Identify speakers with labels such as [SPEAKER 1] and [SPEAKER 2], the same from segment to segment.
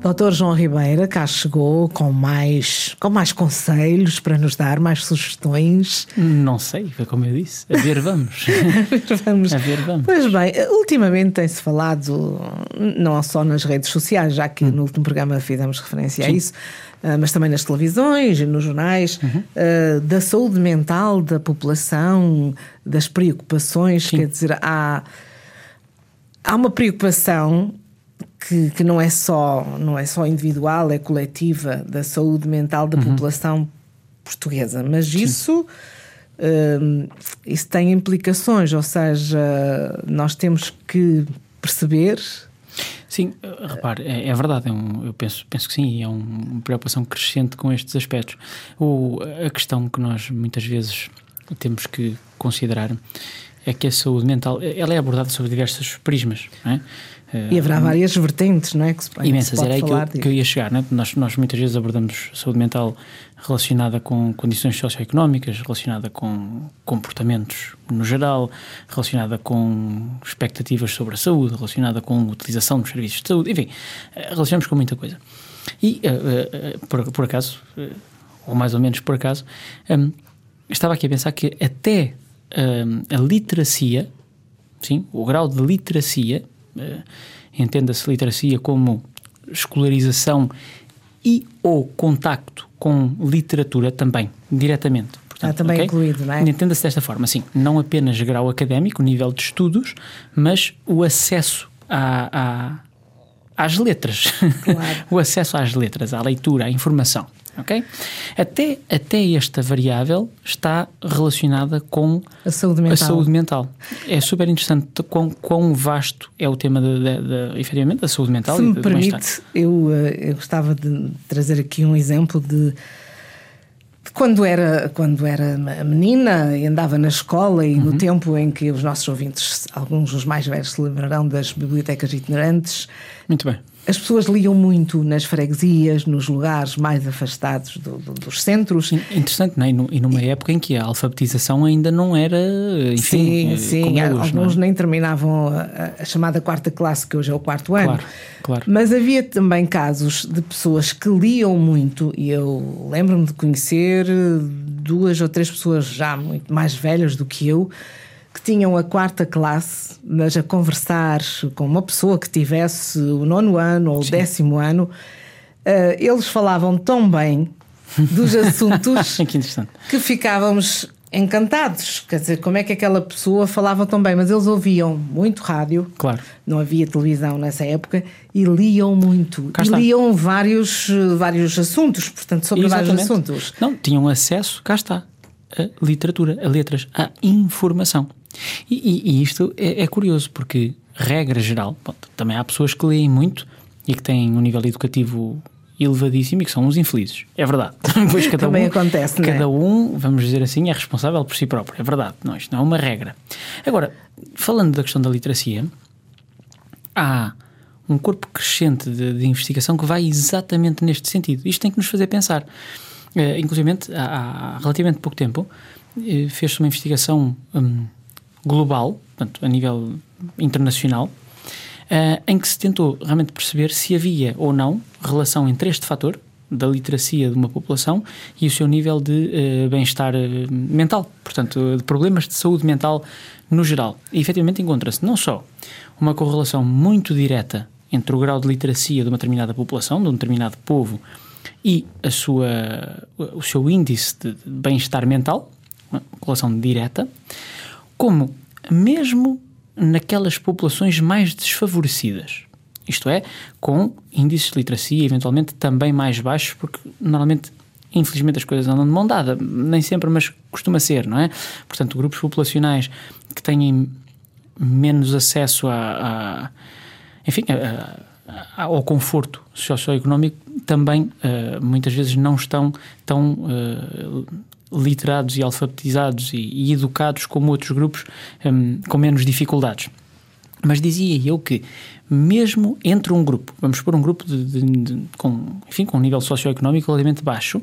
[SPEAKER 1] Doutor João Ribeira cá chegou com mais, com mais conselhos para nos dar, mais sugestões.
[SPEAKER 2] Não sei, foi como eu disse. A ver, vamos.
[SPEAKER 1] vamos.
[SPEAKER 2] A ver, vamos.
[SPEAKER 1] Pois bem, ultimamente tem-se falado, não só nas redes sociais, já que hum. no último programa fizemos referência Sim. a isso, ah, mas também nas televisões e nos jornais, uhum. uh, da saúde mental da população, das preocupações. Sim. Quer dizer, há, há uma preocupação que, que, não é só não é só individual, é coletiva da saúde mental da uhum. população portuguesa, mas Sim. isso uh, isso tem implicações, ou seja, nós temos que perceber.
[SPEAKER 2] Sim, repare, é, é verdade, é um, eu penso, penso que sim, é uma preocupação crescente com estes aspectos. O, a questão que nós muitas vezes temos que considerar é que a saúde mental ela é abordada sobre diversos prismas. É?
[SPEAKER 1] E haverá várias vertentes, não é? Que se,
[SPEAKER 2] imensas, se era aí que eu, que eu, ia chegar. Não é? nós, nós muitas vezes abordamos saúde mental relacionada com condições socioeconómicas, relacionada com comportamentos no geral, relacionada com expectativas sobre a saúde, relacionada com a utilização dos serviços de saúde, enfim, eh, relacionamos com muita coisa. E, uh, uh, por, por, acaso, uh, ou mais ou menos por acaso, um, estava aqui a pensar que até hum, a literacia, sim, o grau de literacia uh, entenda-se literacia como escolarização e ou contacto com literatura também, diretamente.
[SPEAKER 1] Portanto, ah, também okay? incluído, não é?
[SPEAKER 2] Entenda-se desta forma, sim. Não apenas grau académico, nível de estudos, mas o acesso à, à, às letras. Claro. o acesso às letras, à leitura, à informação ok? Até, até esta variável está relacionada com
[SPEAKER 1] a saúde mental.
[SPEAKER 2] A saúde mental. É super interessante quão, quão vasto é o tema, de, de, de, efetivamente, da saúde mental.
[SPEAKER 1] Se me permite, eu, eh, eu gostava de trazer aqui um exemplo de quando era, quando era menina e andava na escola e uhum. no tempo em que os nossos ouvintes, alguns dos mais velhos, se lembrarão das bibliotecas itinerantes.
[SPEAKER 2] Muito bem.
[SPEAKER 1] As pessoas liam muito nas freguesias, nos lugares mais afastados do, do, dos centros.
[SPEAKER 2] Interessante, não é? E numa época em que a alfabetização ainda não era. Enfim,
[SPEAKER 1] sim, sim. É hoje, alguns é? nem terminavam a, a, chamada quarta classe, que hoje é o quarto ano.
[SPEAKER 2] Claro, claro.
[SPEAKER 1] Mas havia também casos de pessoas que liam muito, e eu lembro-me de conhecer duas ou três pessoas já muito mais velhas do que eu que tinham a quarta classe, mas a conversar com uma pessoa que tivesse o nono ano ou o Sim. décimo ano, uh, eles falavam tão bem dos assuntos
[SPEAKER 2] que,
[SPEAKER 1] que ficávamos encantados. Quer dizer, como é que aquela pessoa falava tão bem? Mas eles ouviam muito rádio,
[SPEAKER 2] claro.
[SPEAKER 1] não havia televisão nessa época, e liam muito. E liam vários, vários assuntos, portanto, sobre Exatamente. vários assuntos.
[SPEAKER 2] Não, tinham acesso, cá está, a literatura, a letras, a informação. E, e, e isto é, é, curioso, porque, regra geral, também há pessoas que leem muito e que têm um nível educativo elevadíssimo e que são uns infelizes. É verdade.
[SPEAKER 1] Pois cada também um, acontece,
[SPEAKER 2] Cada é? um, vamos dizer assim, é responsável por si próprio. É verdade. Não, isto não é uma regra. Agora, falando da questão da literacia, há um corpo crescente de, de investigação que vai exatamente neste sentido. Isto tem que nos fazer pensar. Uh, inclusive, há, há, relativamente pouco tempo, uh, fez-se uma investigação um, global, portanto, a nível internacional, uh, em que se tentou realmente perceber se havia ou não relação entre este fator, da literacia de uma população e o seu nível de uh, bem-estar uh, mental, portanto, de problemas de saúde mental no geral. E efetivamente encontra-se não só uma correlação muito direta entre o grau de literacia de uma determinada população, de um determinado povo, e a sua, o seu índice de bem-estar mental, uma correlação direta, como mesmo naquelas populações mais desfavorecidas. Isto é, com índices de literacia eventualmente também mais baixos, porque normalmente, infelizmente, as coisas andam de mão dada. Nem sempre, mas costuma ser, não é? Portanto, grupos populacionais que têm menos acesso a, a enfim, a, a, ao conforto socioeconómico também uh, muitas vezes não estão tão uh, literados e alfabetizados e, e educados como outros grupos um, com menos dificuldades. Mas dizia eu que, mesmo entre um grupo, vamos pôr um grupo de, de, de, com, enfim, com um nível socioeconómico relativamente baixo,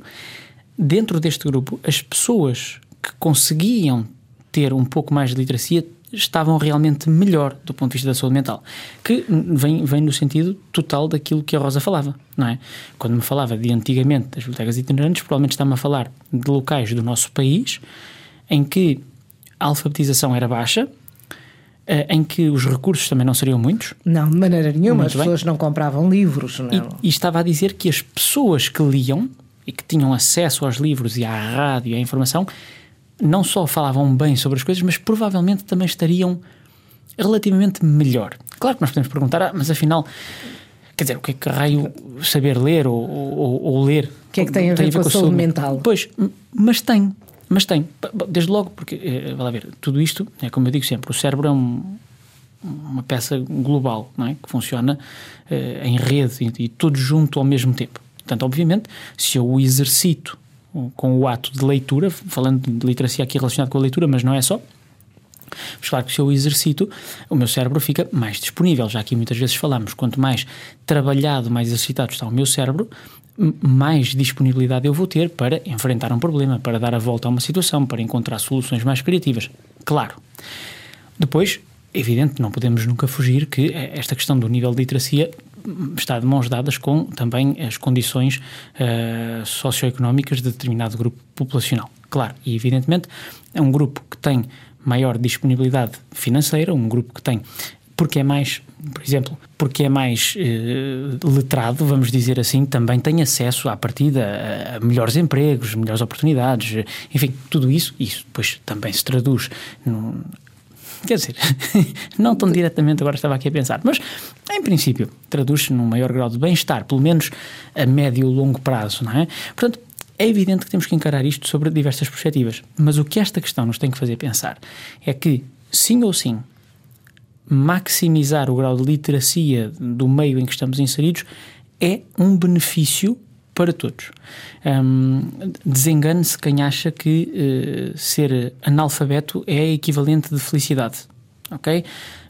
[SPEAKER 2] dentro deste grupo, as pessoas que conseguiam ter um pouco mais de literacia estavam realmente melhor do ponto de vista da saúde mental. Que vem, vem no sentido total daquilo que a Rosa falava, não é? Quando me falava de antigamente das bibliotecas itinerantes, provavelmente está-me a falar de locais do nosso país em que a alfabetização era baixa, eh, em que os recursos também não seriam muitos.
[SPEAKER 1] Não, de maneira nenhuma, Muito as bem. pessoas não compravam livros. Não.
[SPEAKER 2] E, e, estava a dizer que as pessoas que liam e que tinham acesso aos livros e à rádio e à informação não só falavam bem sobre as coisas, mas provavelmente também estariam relativamente melhor. Claro que nós podemos perguntar, ah, mas afinal, quer dizer, o que é que raio saber ler ou, ou, ou ler?
[SPEAKER 1] O que é que tem a ver, tem a ver com, a saúde, saúde mental?
[SPEAKER 2] Pois, mas tem, mas tem. Desde logo, porque, eh, vai lá ver, tudo isto, é como eu digo sempre, o cérebro é um, uma peça global, não é? que funciona uh, em rede e, e tudo junto ao mesmo tempo. Portanto, obviamente, se eu o exercito com o ato de leitura, falando de literacia aqui relacionado com a leitura, mas não é só. Mas claro que se eu exercito, o meu cérebro fica mais disponível. Já aqui muitas vezes falamos, quanto mais trabalhado, mais exercitado está o meu cérebro, mais disponibilidade eu vou ter para enfrentar um problema, para dar a volta a uma situação, para encontrar soluções mais criativas. Claro. Depois, evidente, não podemos nunca fugir que esta questão do nível de literacia está de mãos dadas com também as condições uh, socioeconómicas de determinado grupo populacional. Claro, e evidentemente é um grupo que tem maior disponibilidade financeira, um grupo que tem porque é mais, por exemplo, porque é mais uh, letrado, vamos dizer assim, também tem acesso à partida a, melhores empregos, melhores oportunidades, enfim, tudo isso, isso depois também se traduz Quer dizer, não tão diretamente, agora estava aqui a pensar, mas em princípio traduz-se num maior grau de bem-estar, pelo menos a médio e longo prazo, não é? Portanto, é evidente que temos que encarar isto sobre diversas perspectivas, mas o que esta questão nos tem que fazer pensar é que, sim ou sim, maximizar o grau de literacia do meio em que estamos inseridos é um benefício para todos. Um, Desengane-se quem acha que uh, ser analfabeto é equivalente de felicidade. Ok?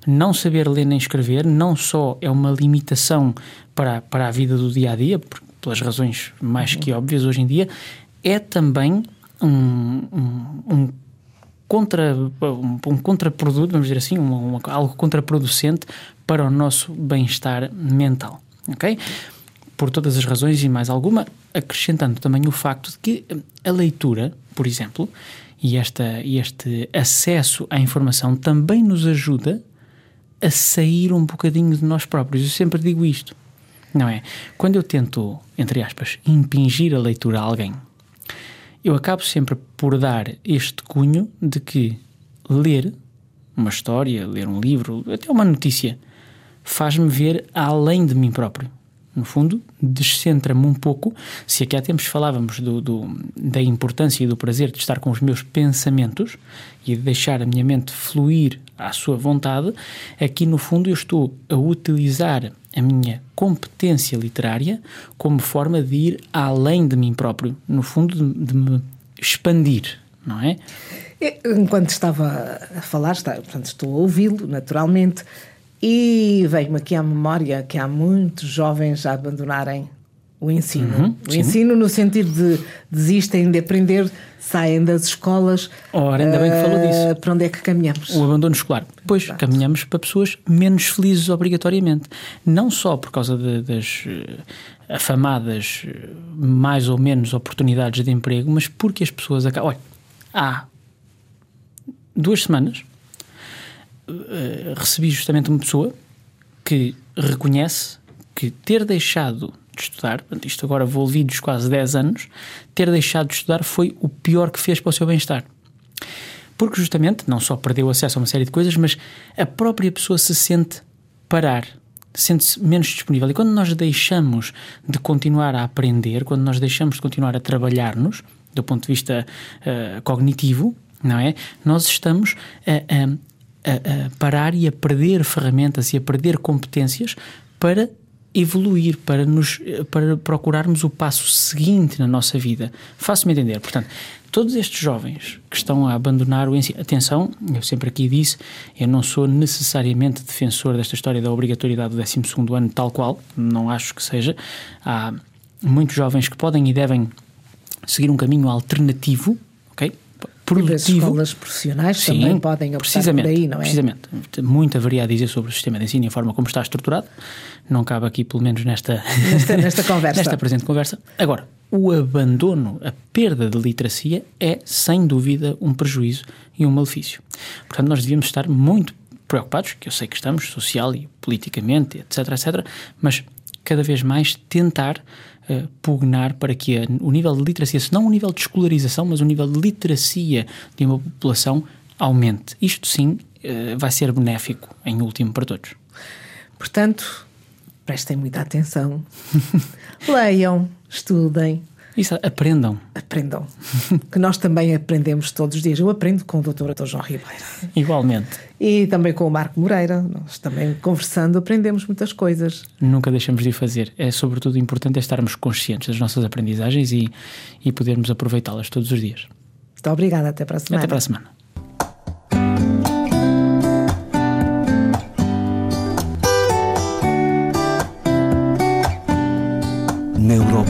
[SPEAKER 2] Não saber ler nem escrever não só é uma limitação para, para a vida do dia a dia, pelas razões mais que óbvias hoje em dia, é também um, um, um contra, um, um contraproduto, vamos dizer assim, um, algo contraproducente para o nosso bem-estar mental. Ok? Por todas as razões e mais alguma, acrescentando também o facto de que a leitura, por exemplo, e esta, este acesso à informação também nos ajuda a sair um bocadinho de nós próprios. Eu sempre digo isto, não é? Quando eu tento, entre aspas, impingir a leitura a alguém, eu acabo sempre por dar este cunho de que ler uma história, ler um livro, até uma notícia, faz-me ver além de mim próprio no fundo, descentra-me um pouco. Se aqui há tempos falávamos do, do, da importância e do prazer de estar com os meus pensamentos e de deixar a minha mente fluir à sua vontade, aqui no fundo eu estou a utilizar a minha competência literária como forma de ir além de mim próprio, no fundo, de, de me expandir, não é?
[SPEAKER 1] Enquanto estava a falar, está, portanto, estou a ouvi-lo naturalmente. E veio-me aqui à memória que há muitos jovens a abandonarem o ensino. Uhum, o sim. ensino no sentido de desistem de aprender, saem das escolas.
[SPEAKER 2] Ora, ainda bem que falou disso.
[SPEAKER 1] Eh, para onde é que caminhamos?
[SPEAKER 2] O abandono escolar. Pois, Exato. caminhamos para pessoas menos felizes obrigatoriamente. Não só por causa de, das uh, afamadas uh, mais ou menos oportunidades de emprego, mas porque as pessoas acabam... Olha, há duas semanas eh, recebi justamente uma pessoa que reconhece que ter deixado de estudar, isto agora vou vídeos quase 10 anos, ter deixado de estudar foi o pior que fez para o seu bem-estar. Porque justamente não só perdeu acesso a uma série de coisas, mas a própria pessoa se sente parar, sente-se menos disponível. E quando nós deixamos de continuar a aprender, quando nós deixamos de continuar a trabalhar-nos, do ponto de vista uh, cognitivo, não é? Nós estamos a, a, a parar e a perder ferramentas e a perder competências para evoluir, para, nos, para procurarmos o passo seguinte na nossa vida. Faço-me entender. Portanto, todos estes jovens que estão a abandonar o ensino. Atenção, eu sempre aqui disse, eu não sou necessariamente defensor desta história da obrigatoriedade do 12 ano, tal qual, não acho que seja. Há muitos jovens que podem e devem seguir um caminho alternativo?
[SPEAKER 1] Produtivo. E as escolas profissionais Sim, também podem optar precisamente, por aí, não é?
[SPEAKER 2] Precisamente. Muito haveria a dizer sobre o sistema de ensino e a forma como está estruturado. Não cabe aqui, pelo menos nesta,
[SPEAKER 1] nesta, nesta conversa.
[SPEAKER 2] nesta presente conversa. Agora, o abandono, a perda de literacia é, sem dúvida, um prejuízo e um malefício. Portanto, nós devíamos estar muito preocupados, que eu sei que estamos, social e politicamente, etc, etc, mas cada vez mais tentar uh, pugnar para que o nível de literacia, se não o nível de escolarização, mas o nível de literacia de uma população aumente. Isto sim uh, vai ser benéfico, em último, para todos.
[SPEAKER 1] Portanto, prestem muita atenção, leiam, estudem.
[SPEAKER 2] Isso, aprendam.
[SPEAKER 1] Aprendam. que nós também aprendemos todos os dias. Eu aprendo com o Dr. Dr. João Ribeiro.
[SPEAKER 2] Igualmente.
[SPEAKER 1] E também com o Marco Moreira. Nós também conversando aprendemos muitas coisas.
[SPEAKER 2] Nunca deixamos de fazer. É sobretudo importante estarmos conscientes das nossas aprendizagens e, e podermos aproveitá-las todos os dias.
[SPEAKER 1] Muito obrigada. Até para a semana.
[SPEAKER 2] Até para a semana.